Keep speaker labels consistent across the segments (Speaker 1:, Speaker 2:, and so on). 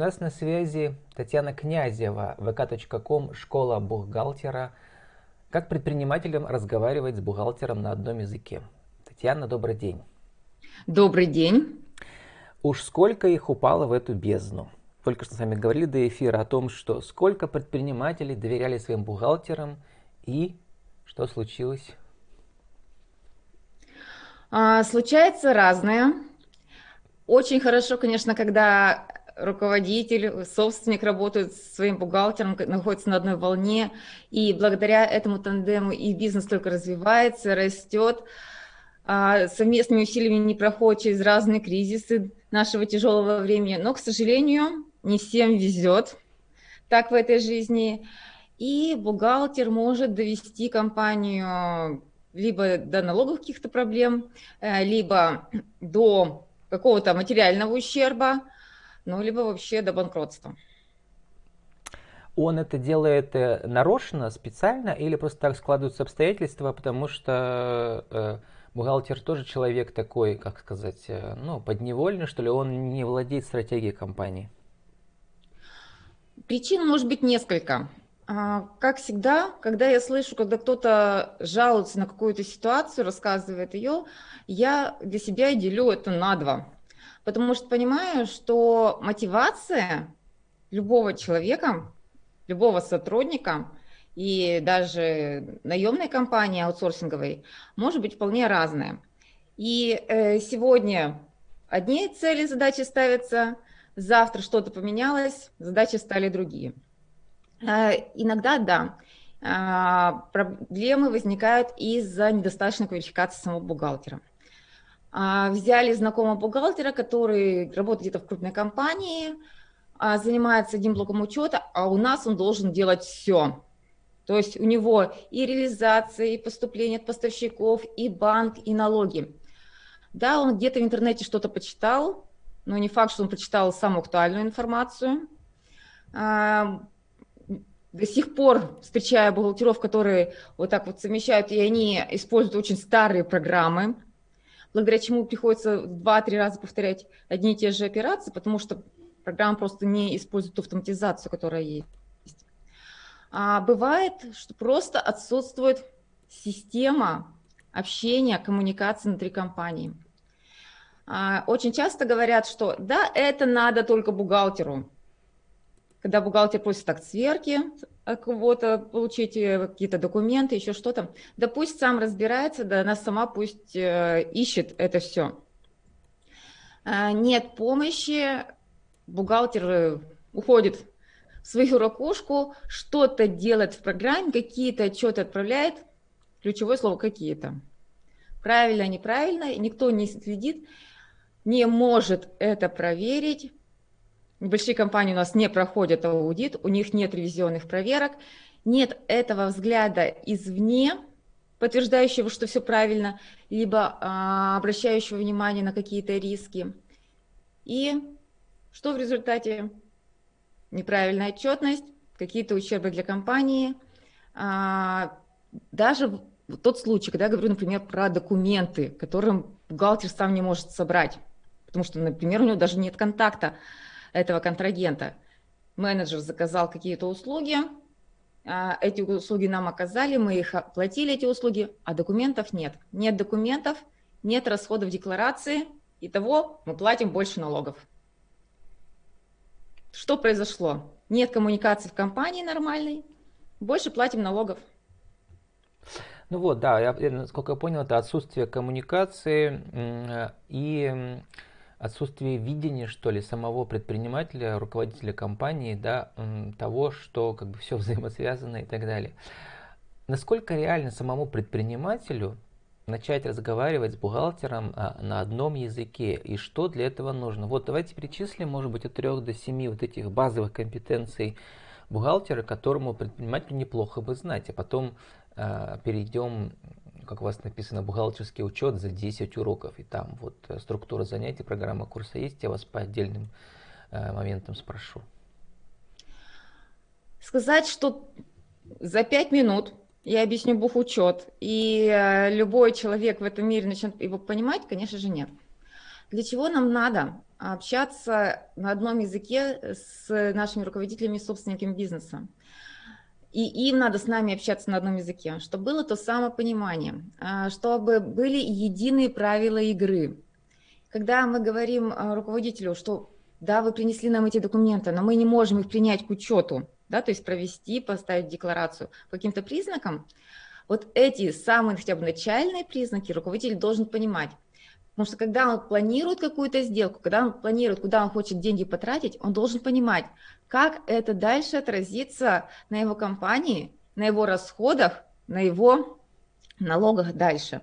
Speaker 1: нас на связи Татьяна Князева, vk.com, школа бухгалтера. Как предпринимателям разговаривать с бухгалтером на одном языке? Татьяна, добрый день.
Speaker 2: Добрый день.
Speaker 1: Уж сколько их упало в эту бездну. Только что с вами говорили до эфира о том, что сколько предпринимателей доверяли своим бухгалтерам и что случилось?
Speaker 2: А, случается разное. Очень хорошо, конечно, когда руководитель, собственник работают с своим бухгалтером, находятся на одной волне, и благодаря этому тандему и бизнес только развивается, растет, а совместными усилиями не проходит через разные кризисы нашего тяжелого времени, но, к сожалению, не всем везет так в этой жизни, и бухгалтер может довести компанию либо до налоговых каких-то проблем, э, либо до какого-то материального ущерба, ну, либо вообще до банкротства.
Speaker 1: Он это делает э, нарочно, специально, или просто так складываются обстоятельства, потому что э, бухгалтер тоже человек такой, как сказать, э, ну, подневольный, что ли, он не владеет стратегией компании?
Speaker 2: Причин может быть несколько. А, как всегда, когда я слышу, когда кто-то жалуется на какую-то ситуацию, рассказывает ее, я для себя делю это на два. Потому что понимаю, что мотивация любого человека, любого сотрудника и даже наемной компании аутсорсинговой может быть вполне разная. И э, сегодня одни цели, задачи ставятся, завтра что-то поменялось, задачи стали другие – Э, иногда да, а, проблемы возникают из-за недостаточной квалификации самого бухгалтера. А, взяли знакомого бухгалтера, который работает где-то в крупной компании, а, занимается одним блоком учета, а у нас он должен делать все. То есть у него и реализация, и поступление от поставщиков, и банк, и налоги. Да, он где-то в интернете что-то почитал, но не факт, что он прочитал самую актуальную информацию до сих пор встречаю бухгалтеров, которые вот так вот совмещают, и они используют очень старые программы, благодаря чему приходится два-три раза повторять одни и те же операции, потому что программа просто не использует автоматизацию, которая есть. А бывает, что просто отсутствует система общения, коммуникации внутри компании. А очень часто говорят, что да, это надо только бухгалтеру, когда бухгалтер просит так сверки кого-то, получить э, какие-то документы, еще что-то, да пусть сам разбирается, да она сама пусть э, ищет это все. Нет помощи, бухгалтер э, уходит в свою ракушку, что-то делает в программе, какие-то отчеты отправляет, ключевое слово «какие-то». Правильно, неправильно, никто не следит, не может это проверить, Большие компании у нас не проходят аудит, у них нет ревизионных проверок, нет этого взгляда извне, подтверждающего, что все правильно, либо а, обращающего внимание на какие-то риски. И что в результате? Неправильная отчетность, какие-то ущербы для компании. А, даже тот случай, когда я говорю, например, про документы, которым бухгалтер сам не может собрать, потому что, например, у него даже нет контакта этого контрагента. Менеджер заказал какие-то услуги, а, эти услуги нам оказали, мы их оплатили, эти услуги, а документов нет. Нет документов, нет расходов декларации, и того мы платим больше налогов. Что произошло? Нет коммуникации в компании нормальной, больше платим налогов.
Speaker 1: Ну вот, да, я, насколько я понял, это отсутствие коммуникации и отсутствие видения, что ли, самого предпринимателя, руководителя компании, да, того, что как бы все взаимосвязано и так далее. Насколько реально самому предпринимателю начать разговаривать с бухгалтером а, на одном языке и что для этого нужно? Вот давайте перечислим, может быть, от трех до семи вот этих базовых компетенций бухгалтера, которому предпринимателю неплохо бы знать, а потом э, перейдем как у вас написано, бухгалтерский учет за 10 уроков, и там вот э, структура занятий, программа курса есть, я вас по отдельным э, моментам спрошу.
Speaker 2: Сказать, что за 5 минут я объясню бухучет, и э, любой человек в этом мире начнет его понимать, конечно же, нет. Для чего нам надо? общаться на одном языке с нашими руководителями и собственниками бизнеса. И им надо с нами общаться на одном языке, чтобы было то самопонимание, а, чтобы были единые правила игры. Когда мы говорим а, руководителю, что да, вы принесли нам эти документы, но мы не можем их принять к учету, да, то есть провести, поставить декларацию по каким-то признакам, вот эти самые хотя бы начальные признаки руководитель должен понимать. Потому что когда он планирует какую-то сделку, когда он планирует, куда он хочет деньги потратить, он должен понимать, как это дальше отразится на его компании, на его расходах, на его налогах дальше.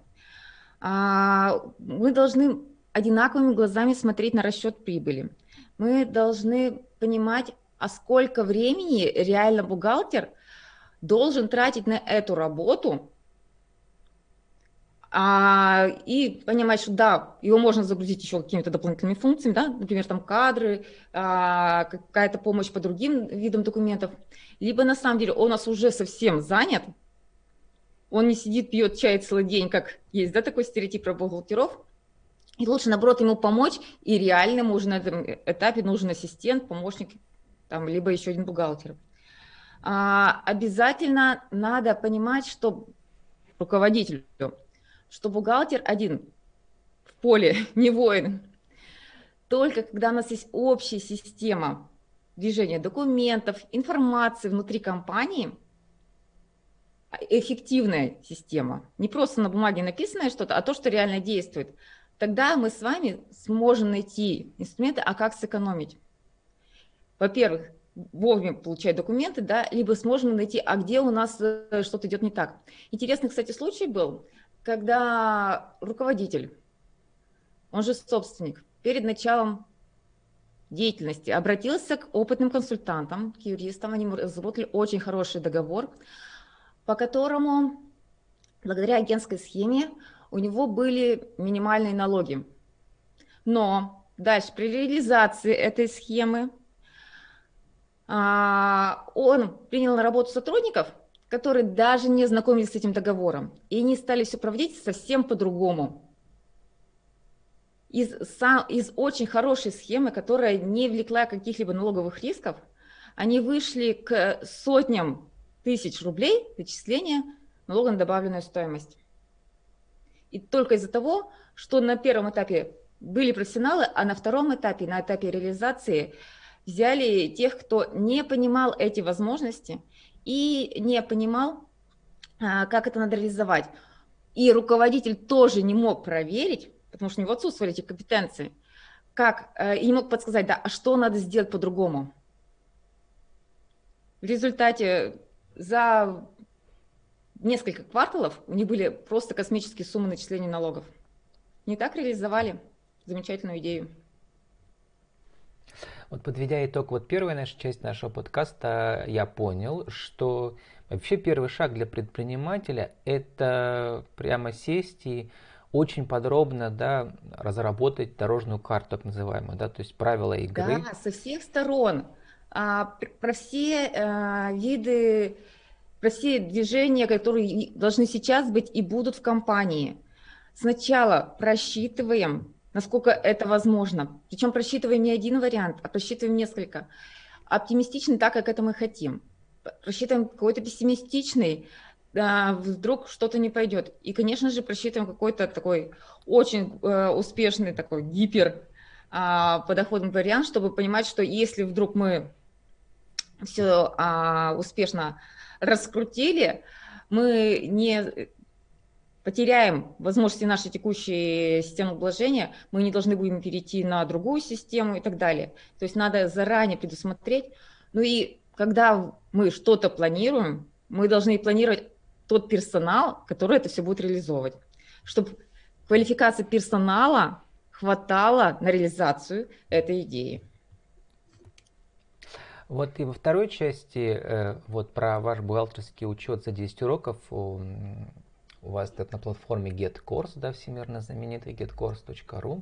Speaker 2: А, мы должны одинаковыми глазами смотреть на расчет прибыли. Мы должны понимать, а сколько времени реально бухгалтер должен тратить на эту работу, а, и понимать, что да, его можно загрузить еще какими-то дополнительными функциями, да, например, там кадры, а, какая-то помощь по другим видам документов, либо на самом деле он у нас уже совсем занят, он не сидит, пьет чай целый день, как есть, да, такой стереотип про бухгалтеров, и лучше, наоборот, ему помочь, и реально ему уже на этом этапе нужен ассистент, помощник, там, либо еще один бухгалтер. А, обязательно надо понимать, что руководителю, что бухгалтер один в поле, не воин. Только когда у нас есть общая система движения документов, информации внутри компании, эффективная система, не просто на бумаге написанное что-то, а то, что реально действует, тогда мы с вами сможем найти инструменты, а как сэкономить. Во-первых, вовремя получать документы, да, либо сможем найти, а где у нас э, что-то идет не так. Интересный, кстати, случай был, когда руководитель, он же собственник, перед началом деятельности обратился к опытным консультантам, к юристам, они разработали очень хороший договор, по которому благодаря агентской схеме у него были минимальные налоги. Но дальше при реализации этой схемы а, он принял на работу сотрудников, которые даже не знакомились с этим договором, и они стали все проводить совсем по-другому. Из, из очень хорошей схемы, которая не влекла каких-либо налоговых рисков, они вышли к сотням тысяч рублей зачисления налога на добавленную стоимость. И только из-за того, что на первом этапе были профессионалы, а на втором этапе, на этапе реализации, взяли тех, кто не понимал эти возможности – и не понимал, а, как это надо реализовать. И руководитель тоже не мог проверить, потому что у него отсутствовали эти компетенции, как, э, и не мог подсказать, да, а что надо сделать по-другому. В результате за несколько кварталов у них были просто космические суммы начисления налогов. Не так реализовали замечательную идею.
Speaker 1: Вот подведя итог, вот первая наша часть нашего подкаста, я понял, что вообще первый шаг для предпринимателя – это прямо сесть и очень подробно да, разработать дорожную карту, так называемую, да, то есть правила игры.
Speaker 2: Да, со всех сторон. А, про все а, виды, про все движения, которые должны сейчас быть и будут в компании. Сначала просчитываем насколько это возможно. Причем просчитываем не один вариант, а просчитываем несколько. Оптимистичный так, как это мы хотим. Просчитываем какой-то пессимистичный, да, вдруг что-то не пойдет. И, конечно же, просчитываем какой-то такой очень э, успешный, такой гипер э, подоходный вариант, чтобы понимать, что если вдруг мы все э, успешно раскрутили, мы не потеряем возможности нашей текущей системы обложения, мы не должны будем перейти на другую систему и так далее. То есть надо заранее предусмотреть. Ну и когда мы что-то планируем, мы должны планировать тот персонал, который это все будет реализовывать, чтобы квалификация персонала хватало на реализацию этой идеи.
Speaker 1: Вот и во второй части, э, вот про ваш бухгалтерский учет за 10 уроков, у вас это на платформе GetCourse, да, всемирно знаменитый getcourse.ru.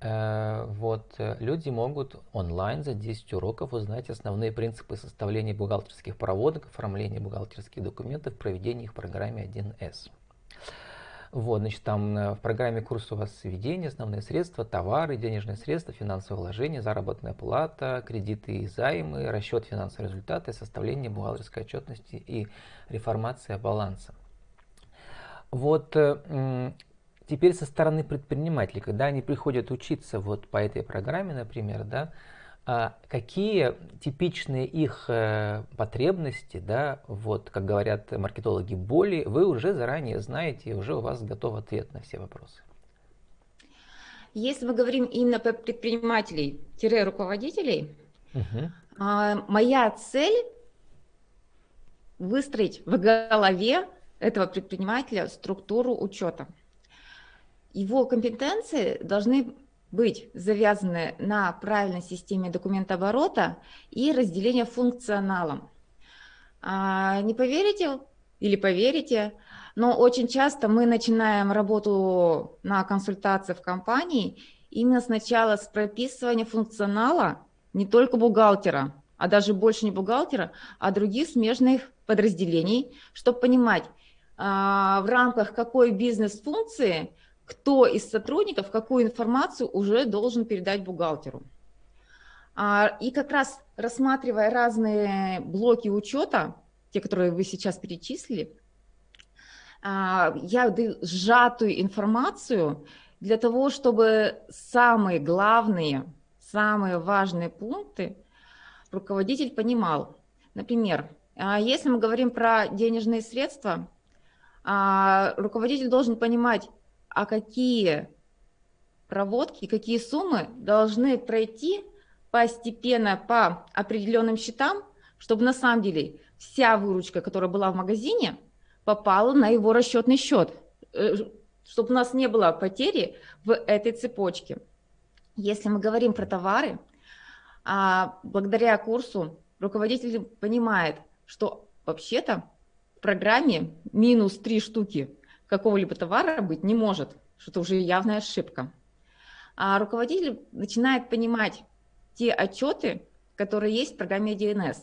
Speaker 1: Э, вот, э, люди могут онлайн за 10 уроков узнать основные принципы составления бухгалтерских проводок, оформления бухгалтерских документов, проведения их в программе 1С. Вот, значит, там э, в программе курса у вас сведения, основные средства, товары, денежные средства, финансовые вложения, заработная плата, кредиты и займы, расчет финансовых результатов, составление бухгалтерской отчетности и реформация баланса. Вот э, теперь со стороны предпринимателей, когда они приходят учиться вот по этой программе, например, да, а какие типичные их э, потребности, да, вот, как говорят маркетологи, боли, вы уже заранее знаете, и уже у вас готов ответ на все вопросы?
Speaker 2: Если мы говорим именно про предпринимателей-руководителей, угу. моя цель выстроить в голове этого предпринимателя структуру учета. Его компетенции должны быть завязаны на правильной системе документооборота и разделения функционалом. А, не поверите или поверите, но очень часто мы начинаем работу на консультации в компании именно сначала с прописывания функционала не только бухгалтера, а даже больше не бухгалтера, а других смежных подразделений, чтобы понимать, в рамках какой бизнес-функции – кто из сотрудников какую информацию уже должен передать бухгалтеру. А, и как раз рассматривая разные блоки учета, те, которые вы сейчас перечислили, а, я даю сжатую информацию для того, чтобы самые главные, самые важные пункты руководитель понимал. Например, а, если мы говорим про денежные средства, руководитель должен понимать, а какие проводки, какие суммы должны пройти постепенно по определенным счетам, чтобы на самом деле вся выручка, которая была в магазине, попала на его расчетный счет, э, чтобы у нас не было потери в этой цепочке. Если мы говорим про товары, а благодаря курсу руководитель понимает, что вообще-то программе минус три штуки какого-либо товара быть не может, что это уже явная ошибка. А руководитель начинает понимать те отчеты, которые есть в программе DNS.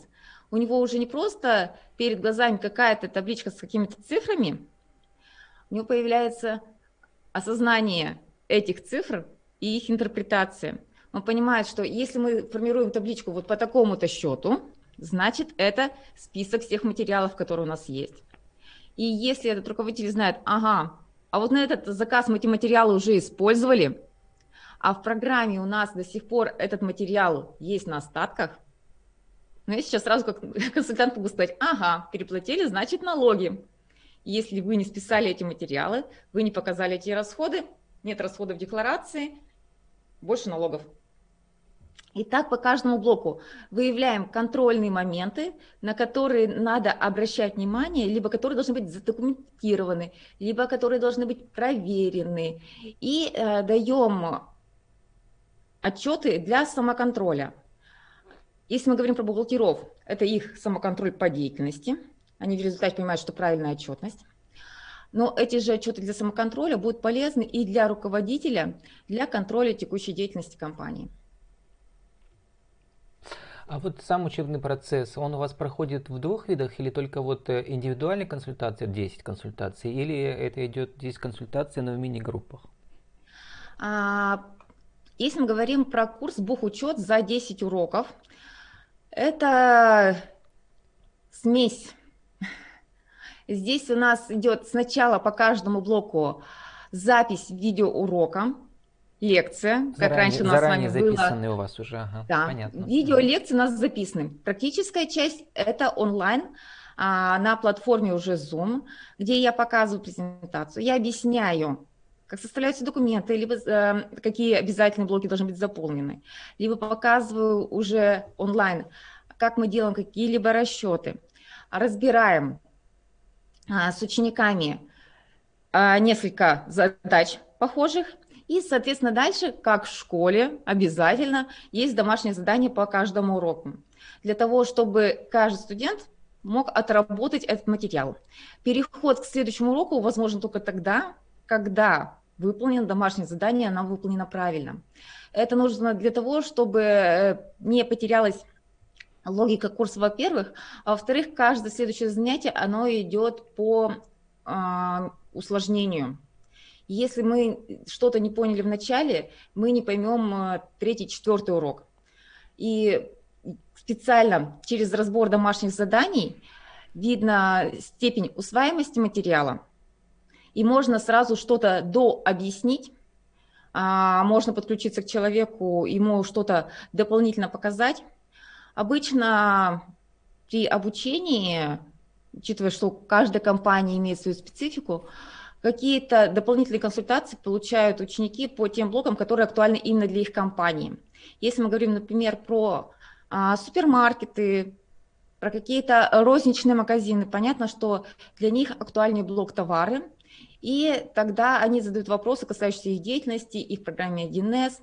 Speaker 2: У него уже не просто перед глазами какая-то табличка с какими-то цифрами, у него появляется осознание этих цифр и их интерпретация. Он понимает, что если мы формируем табличку вот по такому-то счету, значит это список всех материалов, которые у нас есть. И если этот руководитель знает, ага, а вот на этот заказ мы эти материалы уже использовали, а в программе у нас до сих пор этот материал есть на остатках, ну, я сейчас сразу как консультант могу сказать, ага, переплатили, значит налоги. Если вы не списали эти материалы, вы не показали эти расходы, нет расходов в декларации, больше налогов. И так по каждому блоку выявляем контрольные моменты, на которые надо обращать внимание, либо которые должны быть задокументированы, либо которые должны быть проверены. И э, даем отчеты для самоконтроля. Если мы говорим про бухгалтеров, это их самоконтроль по деятельности. Они в результате понимают, что правильная отчетность. Но эти же отчеты для самоконтроля будут полезны и для руководителя для контроля текущей деятельности компании.
Speaker 1: А вот сам учебный процесс, он у вас проходит в двух видах или только вот э, индивидуальная консультация, 10 консультаций, или это идет 10 консультаций, но в мини-группах?
Speaker 2: А, если мы говорим про курс бухучет за 10 уроков, это смесь. Здесь у нас идет сначала по каждому блоку запись видеоурока, лекция, заранее, как раньше у нас с вами
Speaker 1: записаны у вас уже, ага,
Speaker 2: да. понятно. Видео лекции у нас записаны. Практическая часть это онлайн а, на платформе уже Zoom, где я показываю презентацию, я объясняю, как составляются документы, либо э, какие обязательные блоки должны быть заполнены, либо показываю уже онлайн, как мы делаем какие-либо расчеты, разбираем а, с учениками а, несколько задач похожих, и, соответственно, дальше, как в школе, обязательно есть домашнее задание по каждому уроку. Для того, чтобы каждый студент мог отработать этот материал. Переход к следующему уроку возможен только тогда, когда выполнено домашнее задание, оно выполнено правильно. Это нужно для того, чтобы э, не потерялась логика курса, во-первых, а во-вторых, каждое следующее занятие, оно идет по э, усложнению Если мы что-то не поняли в начале, мы не поймем э, третий, четвертый урок. И специально через разбор домашних заданий видно степень усваиваемости материала, и можно сразу что-то дообъяснить, а, можно подключиться к человеку, ему что-то дополнительно показать. Обычно при обучении, учитывая, что каждая компания имеет свою специфику, какие-то дополнительные консультации получают ученики по тем блокам, которые актуальны именно для их компании. Если мы говорим, например, про а, супермаркеты, про какие-то розничные магазины, понятно, что для них актуальнее блок товары, и тогда они задают вопросы, касающиеся их деятельности, их программы 1С,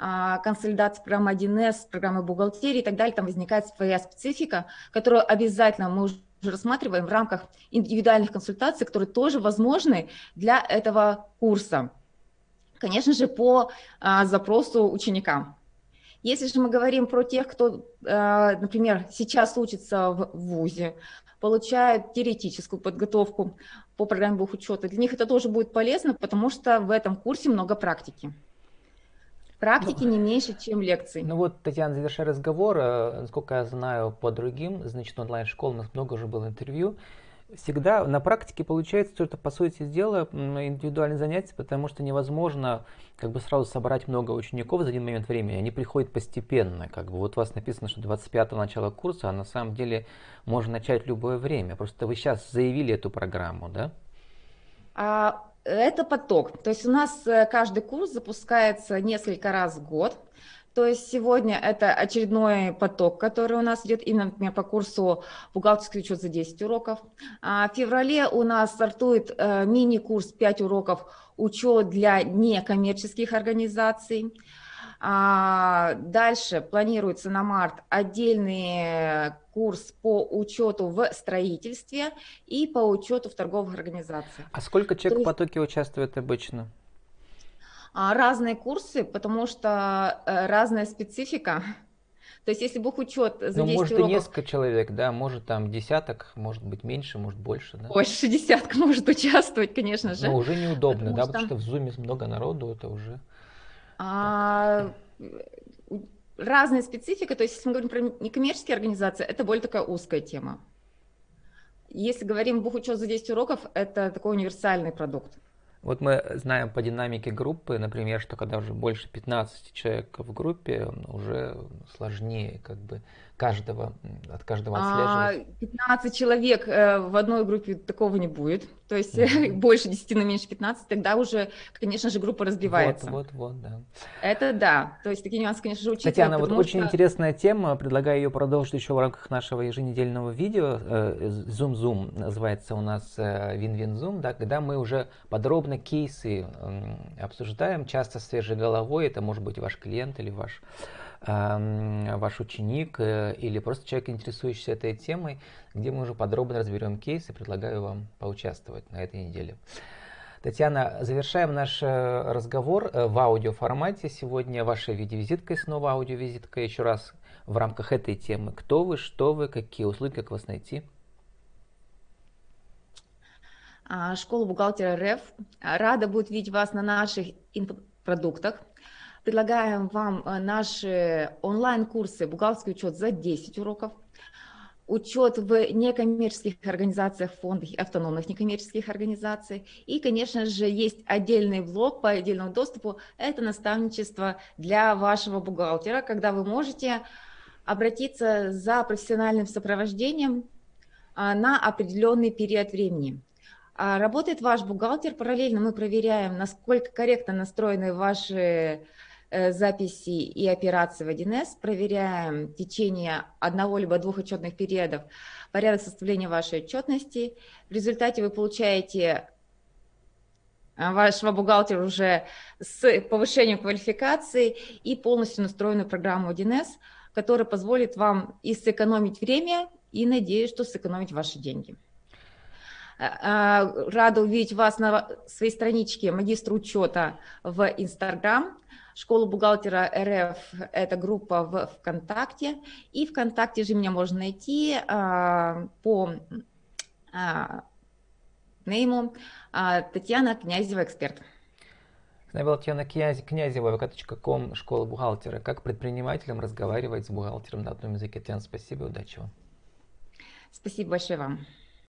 Speaker 2: а, консолидации программы 1С, программы бухгалтерии и так далее. Там возникает своя специфика, которую обязательно мы уже рассматриваем в рамках индивидуальных консультаций, которые тоже возможны для этого курса. Конечно же, по а, запросу ученика. Если же мы говорим про тех, кто, а, например, сейчас учится в ВУЗе, получают теоретическую подготовку по программе бухучета, для них это тоже будет полезно, потому что в этом курсе много практики. Практики ну, не меньше, чем лекций.
Speaker 1: Ну вот, Татьяна, завершая разговор, э, насколько я знаю по другим, значит, онлайн-школ, у нас много уже было интервью, всегда на практике получается, что это по сути дела индивидуальное занятие, потому что невозможно как бы сразу собрать много учеников за один момент времени. Они приходят постепенно. Как бы вот у вас написано, что 25 начало курса, а на самом деле можно начать в любое время. Просто вы сейчас заявили эту программу, да?
Speaker 2: А, это поток. То есть у нас э, каждый курс запускается несколько раз в год. То есть сегодня это очередной поток, который у нас идет именно, например, по курсу бухгалтерский учет за 10 уроков. А в феврале у нас стартует э, мини-курс 5 уроков учет для некоммерческих организаций. А дальше планируется на март отдельный курс по учету в строительстве и по учету в торговых организациях.
Speaker 1: А сколько человек есть... в потоке участвует обычно?
Speaker 2: А, разные курсы, потому что э, разная специфика. То есть если бухучет за
Speaker 1: ну,
Speaker 2: 10
Speaker 1: может
Speaker 2: уроков...
Speaker 1: и несколько человек, да, может там десяток, может быть меньше, может больше, да?
Speaker 2: Больше десятка может участвовать, конечно же.
Speaker 1: Но уже неудобно, потому да, что... потому что в зуме много народу, это уже...
Speaker 2: А, разная специфика, то есть если мы говорим про некоммерческие организации, это более такая узкая тема. Если говорим бухучет за 10 уроков, это такой универсальный продукт.
Speaker 1: Вот мы знаем по динамике группы, например, что когда уже больше 15 человек в группе, уже сложнее как бы каждого, от каждого а, отслеживать?
Speaker 2: 15 человек э, в одной группе такого не будет. То есть mm-hmm. больше 10, но меньше 15, тогда уже, конечно же, группа разбивается.
Speaker 1: Вот, вот, вот, да.
Speaker 2: Это да. То есть такие нюансы, конечно же, учитывать.
Speaker 1: Татьяна, вот очень что... интересная тема. Предлагаю ее продолжить еще в рамках нашего еженедельного видео. Э, Zoom Zoom называется у нас Win-Win Zoom, да, когда мы уже подробно кейсы обсуждаем, часто свежей головой. Это может быть ваш клиент или ваш ваш ученик э, или просто человек, интересующийся этой темой, где мы уже подробно разберем кейсы. Предлагаю вам поучаствовать на этой неделе. Татьяна, завершаем наш э, разговор э, в аудиоформате. Сегодня ваша видеовизитка и снова аудиовизитка. Еще раз в рамках этой темы. Кто вы, что вы, какие услуги, как вас найти?
Speaker 2: А, школа бухгалтера РФ рада будет видеть вас на наших продуктах предлагаем вам э, наши онлайн-курсы «Бухгалтерский учет» за 10 уроков, учет в некоммерческих организациях, фондах автономных некоммерческих организациях. И, конечно же, есть отдельный блок по отдельному доступу. Это наставничество для вашего бухгалтера, когда вы можете обратиться за профессиональным сопровождением а, на определенный период времени. А работает ваш бухгалтер, параллельно мы проверяем, насколько корректно настроены ваши записи и операции в 1С, проверяем в течение одного либо двух отчетных периодов порядок составления вашей отчетности. В результате вы получаете э, вашего бухгалтера уже с повышением квалификации и полностью настроенную программу 1С, которая позволит вам и сэкономить время, и надеюсь, что сэкономить ваши деньги. Э, рада увидеть вас на своей страничке магистра учета в Инстаграм. Школа бухгалтера РФ – это группа в ВКонтакте. И ВКонтакте же меня можно найти а, по а, нейму а, Татьяна Князева, эксперт.
Speaker 1: была Татьяна Князева, vk.com, школа бухгалтера. Как предпринимателям разговаривать с бухгалтером на одном языке? Татьяна, спасибо, удачи вам.
Speaker 2: Спасибо большое вам.